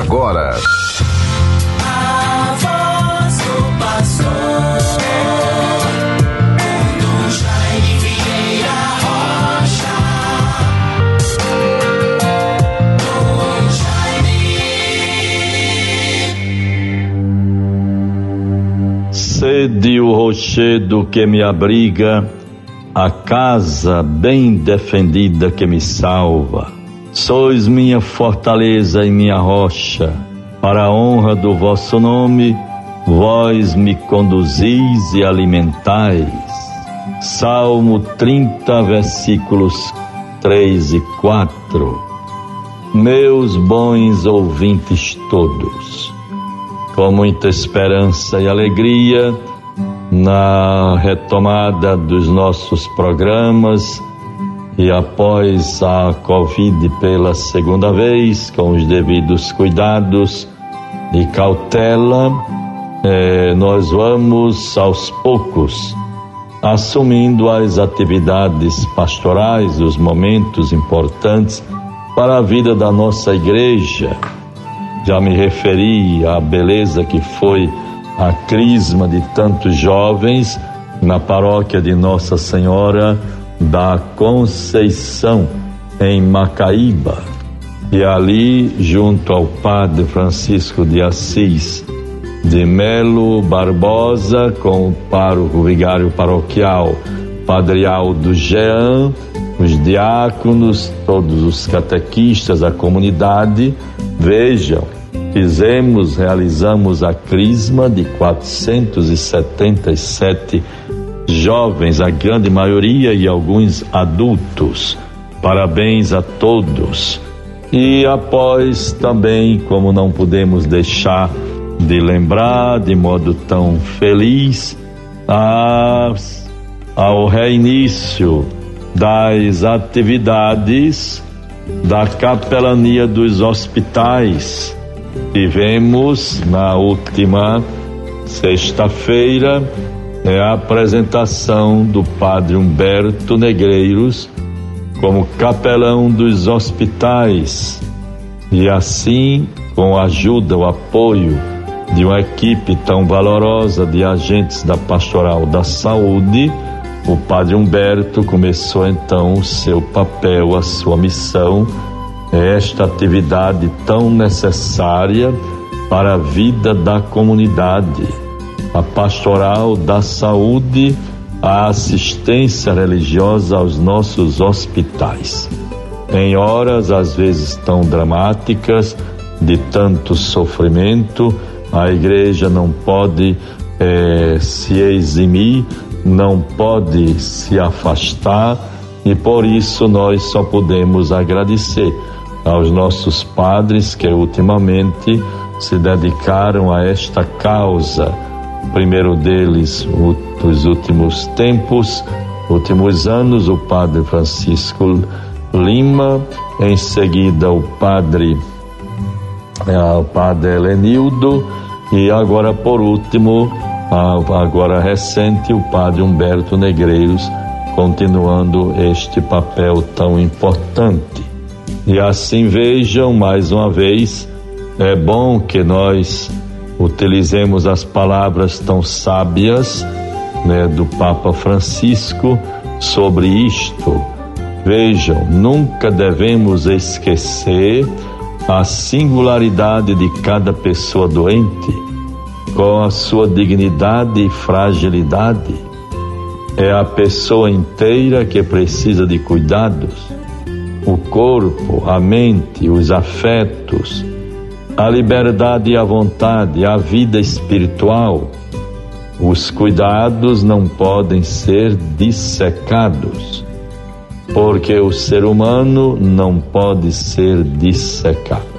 agora. A voz do pastor. Sede o rochedo que me abriga, a casa bem defendida que me salva. Sois minha fortaleza e minha rocha, para a honra do vosso nome, vós me conduzis e alimentais. Salmo 30, versículos 3 e 4. Meus bons ouvintes todos, com muita esperança e alegria, na retomada dos nossos programas, e após a Covid pela segunda vez, com os devidos cuidados e cautela, eh, nós vamos aos poucos assumindo as atividades pastorais, os momentos importantes para a vida da nossa igreja. Já me referi à beleza que foi a crisma de tantos jovens na paróquia de Nossa Senhora da Conceição, em Macaíba. E ali, junto ao padre Francisco de Assis de Melo Barbosa, com o pároco vigário paroquial Padre Aldo Jean, os diáconos, todos os catequistas, a comunidade, vejam, fizemos, realizamos a crisma de 477 jovens, a grande maioria e alguns adultos. Parabéns a todos. E após também, como não podemos deixar de lembrar de modo tão feliz, as, ao reinício das atividades da capelania dos hospitais. Tivemos na última sexta-feira é a apresentação do padre Humberto Negreiros como capelão dos hospitais. E assim, com a ajuda, o apoio de uma equipe tão valorosa de agentes da Pastoral da Saúde, o padre Humberto começou então o seu papel, a sua missão, esta atividade tão necessária para a vida da comunidade a pastoral da saúde, a assistência religiosa aos nossos hospitais. Em horas às vezes tão dramáticas, de tanto sofrimento, a igreja não pode eh, se eximir, não pode se afastar e por isso nós só podemos agradecer aos nossos padres que ultimamente se dedicaram a esta causa primeiro deles, os últimos tempos, últimos anos, o padre Francisco Lima, em seguida o padre, é, o padre Helenildo e agora por último, agora recente, o padre Humberto Negreiros, continuando este papel tão importante. E assim vejam mais uma vez, é bom que nós utilizemos as palavras tão sábias né, do Papa Francisco sobre isto. Vejam, nunca devemos esquecer a singularidade de cada pessoa doente, com a sua dignidade e fragilidade. É a pessoa inteira que precisa de cuidados. O corpo, a mente, os afetos, a liberdade e a vontade, a vida espiritual. Os cuidados não podem ser dissecados, porque o ser humano não pode ser dissecado.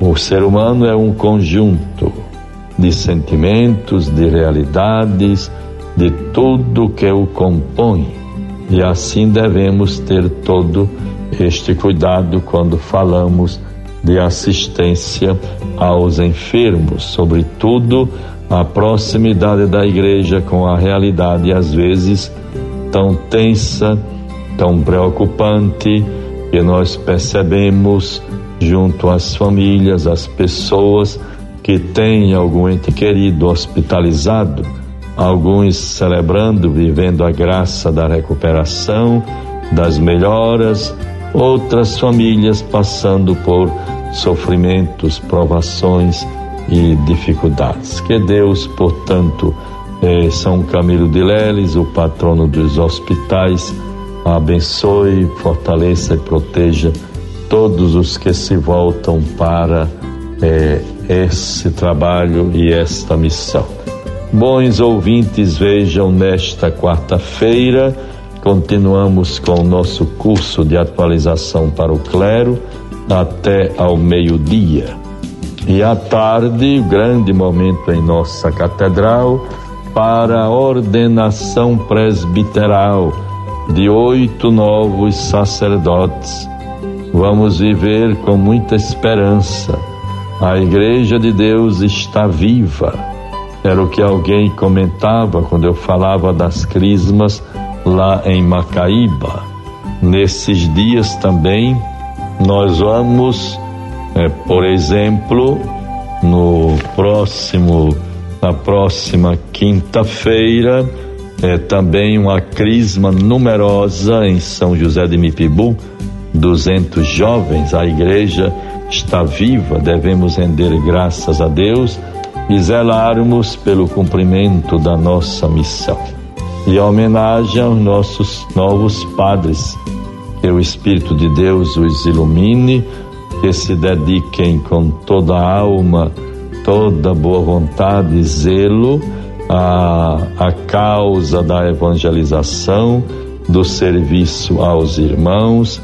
O ser humano é um conjunto de sentimentos, de realidades, de tudo que o compõe. E assim devemos ter todo este cuidado quando falamos de assistência aos enfermos, sobretudo a proximidade da igreja com a realidade, às vezes tão tensa, tão preocupante, que nós percebemos junto às famílias, às pessoas que têm algum ente querido hospitalizado, alguns celebrando, vivendo a graça da recuperação, das melhoras, outras famílias passando por sofrimentos, provações e dificuldades. Que Deus, portanto, eh, São Camilo de Leles, o patrono dos hospitais, abençoe, fortaleça e proteja todos os que se voltam para eh, esse trabalho e esta missão. Bons ouvintes, vejam nesta quarta-feira, continuamos com o nosso curso de atualização para o clero até ao meio-dia. E à tarde, grande momento em nossa catedral para a ordenação presbiteral de oito novos sacerdotes. Vamos viver com muita esperança. A Igreja de Deus está viva. Era o que alguém comentava quando eu falava das crismas lá em Macaíba. Nesses dias também, nós vamos é, por exemplo, no próximo, na próxima quinta-feira, é, também uma crisma numerosa em São José de Mipibu, 200 jovens, a igreja está viva, devemos render graças a Deus e zelarmos pelo cumprimento da nossa missão. E homenagem aos nossos novos padres, que o Espírito de Deus os ilumine que se dediquem com toda a alma, toda boa vontade e zelo à, causa da evangelização, do serviço aos irmãos,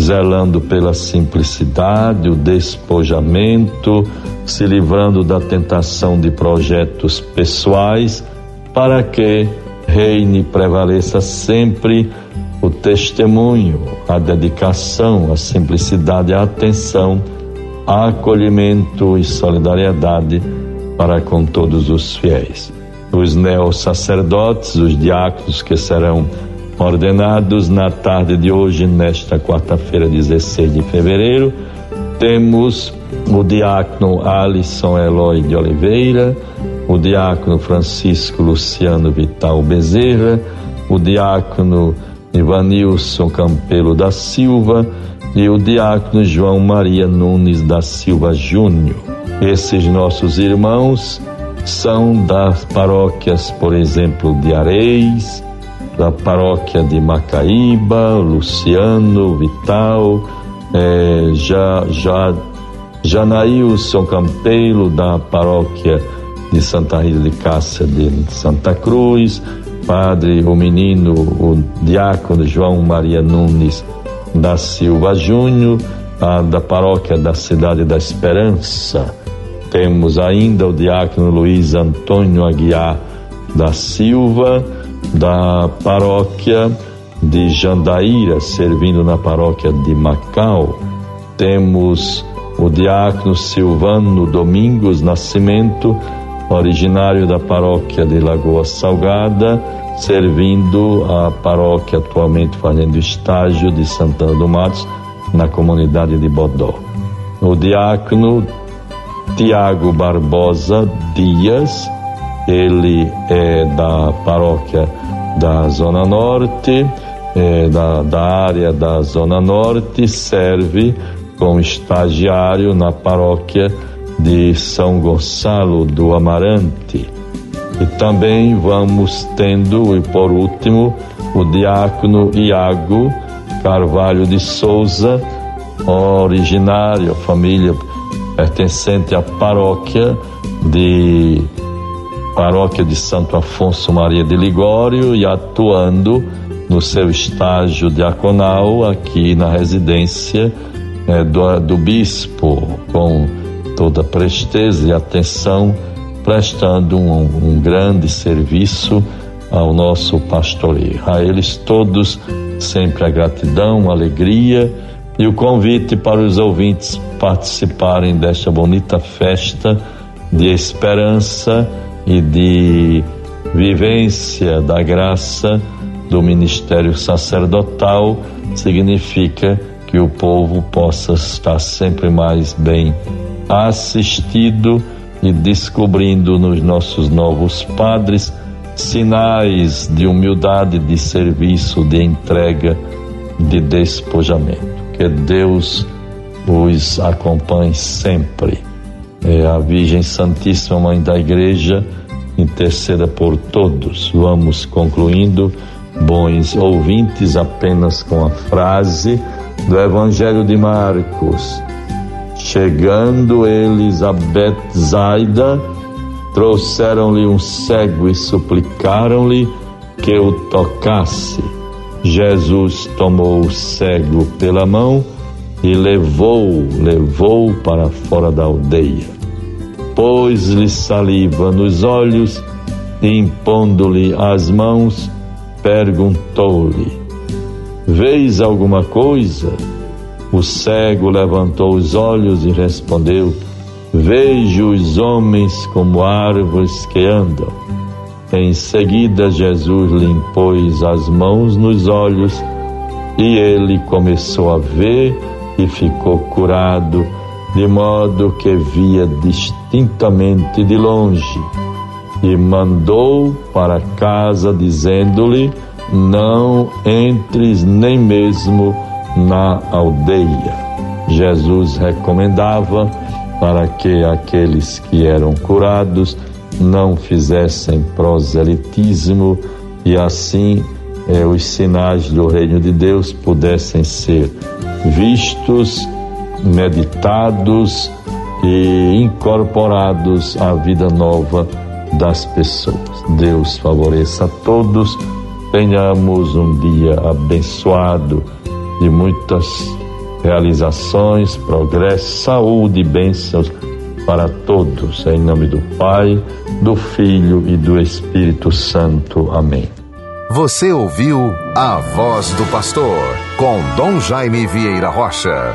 zelando pela simplicidade, o despojamento, se livrando da tentação de projetos pessoais, para que reine e prevaleça sempre o testemunho, a dedicação, a simplicidade, a atenção, a acolhimento e solidariedade para com todos os fiéis. Os neo-sacerdotes, os diáconos que serão ordenados na tarde de hoje, nesta quarta-feira, 16 de fevereiro, temos o diácono Alisson Eloy de Oliveira, o diácono Francisco Luciano Vital Bezerra, o diácono Ivanilson Campelo da Silva e o diácono João Maria Nunes da Silva Júnior. Esses nossos irmãos são das paróquias, por exemplo, de Areis, da paróquia de Macaíba, Luciano, Vital, é, já, já, Janaílson Campelo, da paróquia de Santa Rita de Cássia de Santa Cruz, padre, o menino, o diácono João Maria Nunes da Silva Júnior, da paróquia da Cidade da Esperança. Temos ainda o diácono Luiz Antônio Aguiar da Silva, da paróquia de Jandaíra, servindo na paróquia de Macau. Temos o diácono Silvano Domingos Nascimento, originário da paróquia de Lagoa Salgada, servindo a paróquia atualmente fazendo estágio de Santana do Matos, na comunidade de Bodó. O diácono Tiago Barbosa Dias, ele é da paróquia da Zona Norte, é da, da área da Zona Norte, serve como estagiário na paróquia de São Gonçalo do Amarante. E também vamos tendo, e por último, o diácono Iago Carvalho de Souza, originário, família pertencente à paróquia de paróquia de Santo Afonso Maria de Ligório e atuando no seu estágio diaconal aqui na residência é, do, do bispo, com toda presteza e atenção, prestando um, um grande serviço ao nosso pastoreio. A eles todos sempre a gratidão, a alegria e o convite para os ouvintes participarem desta bonita festa de esperança e de vivência da graça do ministério sacerdotal significa que o povo possa estar sempre mais bem assistido e descobrindo nos nossos novos padres sinais de humildade, de serviço, de entrega, de despojamento. Que Deus os acompanhe sempre. É a Virgem Santíssima Mãe da Igreja interceda por todos. Vamos concluindo, bons ouvintes, apenas com a frase do Evangelho de Marcos. Chegando eles a Betsaida, trouxeram-lhe um cego e suplicaram-lhe que o tocasse. Jesus tomou o cego pela mão e levou, levou para fora da aldeia. Pôs-lhe saliva nos olhos e impondo-lhe as mãos, perguntou-lhe: Vês alguma coisa? O cego levantou os olhos e respondeu: Vejo os homens como árvores que andam. Em seguida, Jesus lhe impôs as mãos nos olhos e ele começou a ver e ficou curado, de modo que via distintamente de longe. E mandou para casa, dizendo-lhe: Não entres nem mesmo na aldeia. Jesus recomendava para que aqueles que eram curados não fizessem proselitismo e assim eh, os sinais do reino de Deus pudessem ser vistos, meditados e incorporados à vida nova das pessoas. Deus favoreça a todos, tenhamos um dia abençoado de muitas realizações, progresso, saúde e bênçãos para todos. Em nome do Pai, do Filho e do Espírito Santo. Amém. Você ouviu a voz do pastor com Dom Jaime Vieira Rocha.